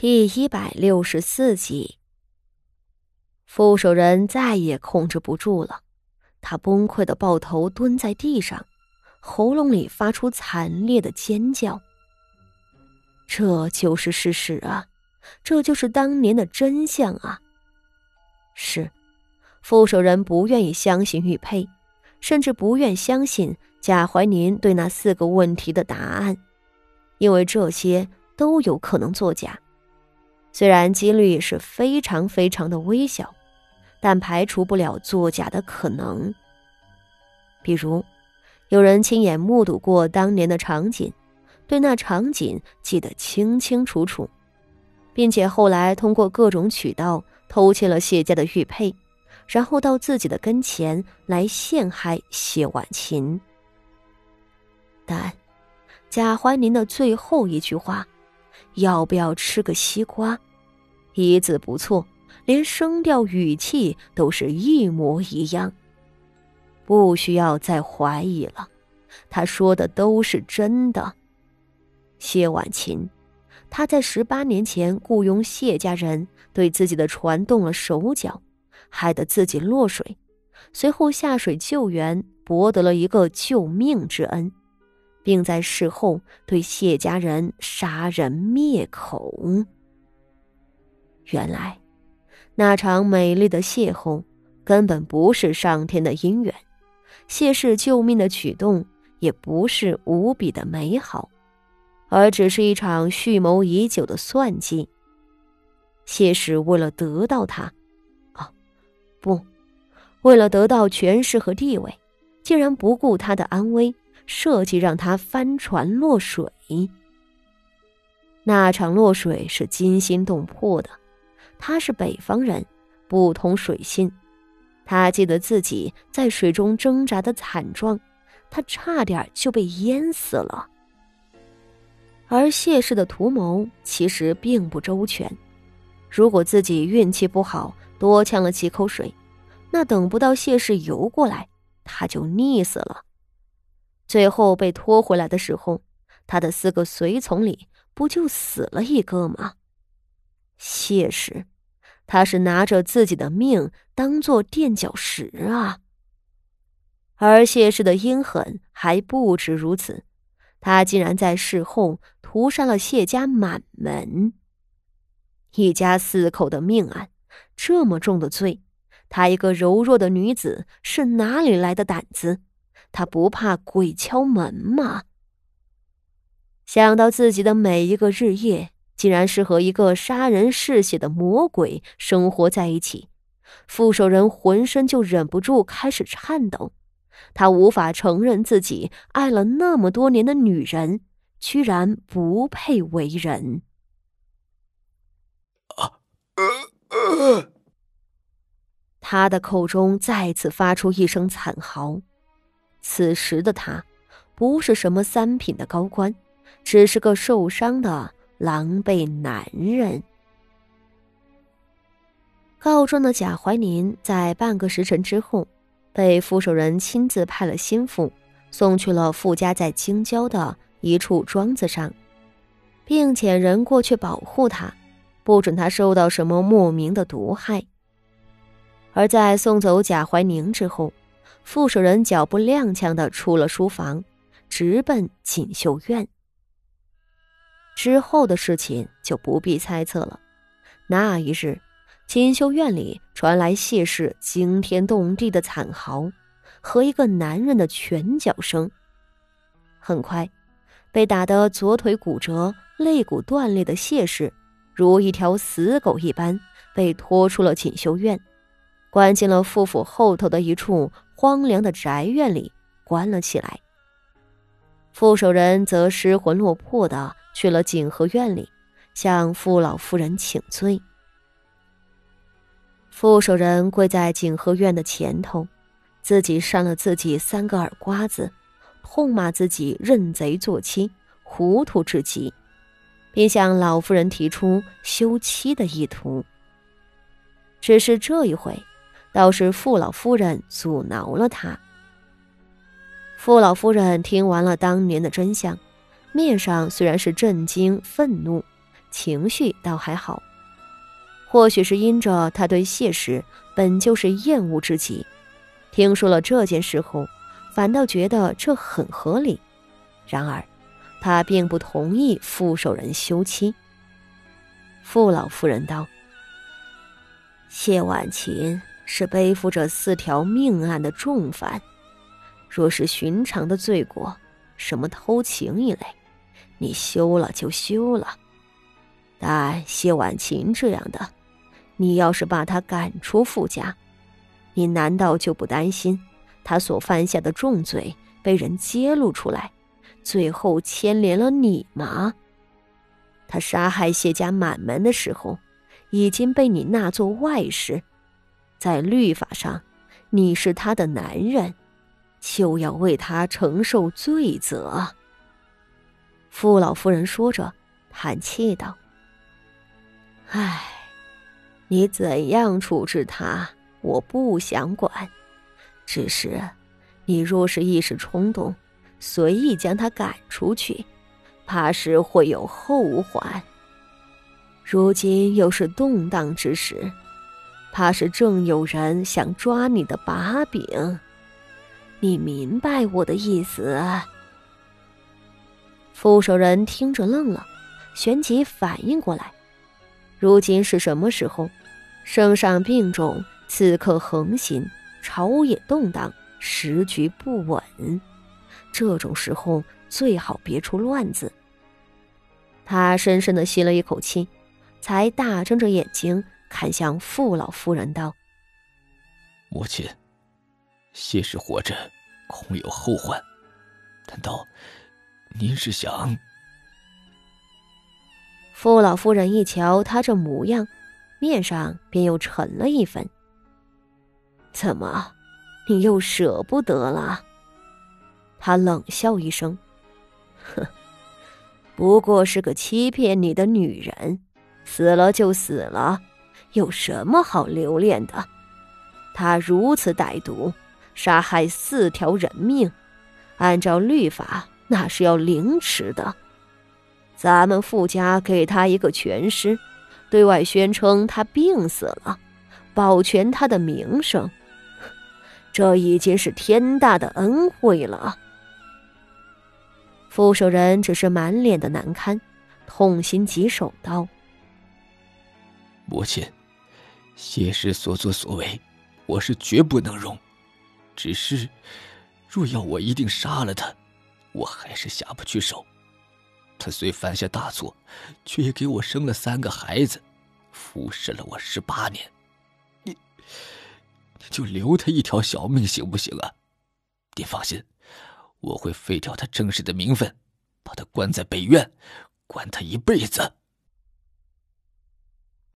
第一百六十四集，副手人再也控制不住了，他崩溃的抱头蹲在地上，喉咙里发出惨烈的尖叫。这就是事实啊，这就是当年的真相啊！是，副手人不愿意相信玉佩，甚至不愿相信贾怀宁对那四个问题的答案，因为这些都有可能作假。虽然几率是非常非常的微小，但排除不了作假的可能。比如，有人亲眼目睹过当年的场景，对那场景记得清清楚楚，并且后来通过各种渠道偷窃了谢家的玉佩，然后到自己的跟前来陷害谢婉琴。但贾怀宁的最后一句话：“要不要吃个西瓜？”一字不错，连声调语气都是一模一样。不需要再怀疑了，他说的都是真的。谢婉琴，他在十八年前雇佣谢家人对自己的船动了手脚，害得自己落水，随后下水救援，博得了一个救命之恩，并在事后对谢家人杀人灭口。原来，那场美丽的邂逅根本不是上天的姻缘，谢氏救命的举动也不是无比的美好，而只是一场蓄谋已久的算计。谢氏为了得到他，啊，不，为了得到权势和地位，竟然不顾他的安危，设计让他翻船落水。那场落水是惊心动魄的。他是北方人，不通水性。他记得自己在水中挣扎的惨状，他差点就被淹死了。而谢氏的图谋其实并不周全。如果自己运气不好，多呛了几口水，那等不到谢氏游过来，他就溺死了。最后被拖回来的时候，他的四个随从里不就死了一个吗？谢氏，他是拿着自己的命当做垫脚石啊！而谢氏的阴狠还不止如此，他竟然在事后屠杀了谢家满门，一家四口的命案，这么重的罪，她一个柔弱的女子是哪里来的胆子？她不怕鬼敲门吗？想到自己的每一个日夜。竟然是和一个杀人嗜血的魔鬼生活在一起，副手人浑身就忍不住开始颤抖。他无法承认自己爱了那么多年的女人，居然不配为人。他的口中再次发出一声惨嚎。此时的他，不是什么三品的高官，只是个受伤的。狼狈男人。告状的贾怀宁在半个时辰之后，被副手人亲自派了心腹送去了傅家在京郊的一处庄子上，并遣人过去保护他，不准他受到什么莫名的毒害。而在送走贾怀宁之后，副手人脚步踉跄的出了书房，直奔锦绣院。之后的事情就不必猜测了。那一日，锦绣院里传来谢氏惊天动地的惨嚎和一个男人的拳脚声。很快，被打得左腿骨折、肋骨断裂的谢氏，如一条死狗一般被拖出了锦绣院，关进了傅府后头的一处荒凉的宅院里，关了起来。副手人则失魂落魄的。去了景和院里，向傅老夫人请罪。傅守仁跪在景和院的前头，自己扇了自己三个耳刮子，痛骂自己认贼作妻，糊涂至极，并向老夫人提出休妻的意图。只是这一回，倒是傅老夫人阻挠了他。傅老夫人听完了当年的真相。面上虽然是震惊、愤怒，情绪倒还好。或许是因着他对谢氏本就是厌恶之极，听说了这件事后，反倒觉得这很合理。然而，他并不同意傅守仁休妻。傅老夫人道：“谢婉琴是背负着四条命案的重犯，若是寻常的罪过，什么偷情一类，你休了就休了。但谢婉晴这样的……”你要是把他赶出傅家，你难道就不担心他所犯下的重罪被人揭露出来，最后牵连了你吗？他杀害谢家满门的时候，已经被你纳作外室，在律法上，你是他的男人，就要为他承受罪责。傅老夫人说着，叹气道：“唉。”你怎样处置他，我不想管。只是，你若是一时冲动，随意将他赶出去，怕是会有后患。如今又是动荡之时，怕是正有人想抓你的把柄。你明白我的意思？副手人听着愣了，旋即反应过来。如今是什么时候？圣上病重，刺客横行，朝野动荡，时局不稳。这种时候最好别出乱子。他深深的吸了一口气，才大睁着眼睛看向傅老夫人道：“母亲，谢氏活着，恐有后患。难道您是想？”傅老夫人一瞧他这模样，面上便又沉了一分。怎么，你又舍不得了？他冷笑一声：“哼，不过是个欺骗你的女人，死了就死了，有什么好留恋的？他如此歹毒，杀害四条人命，按照律法，那是要凌迟的。”咱们傅家给他一个全尸，对外宣称他病死了，保全他的名声，这已经是天大的恩惠了。傅守仁只是满脸的难堪，痛心疾首道：“母亲，谢氏所作所为，我是绝不能容。只是，若要我一定杀了他，我还是下不去手。”他虽犯下大错，却也给我生了三个孩子，服侍了我十八年。你，你就留他一条小命行不行啊？你放心，我会废掉他正式的名分，把他关在北院，关他一辈子。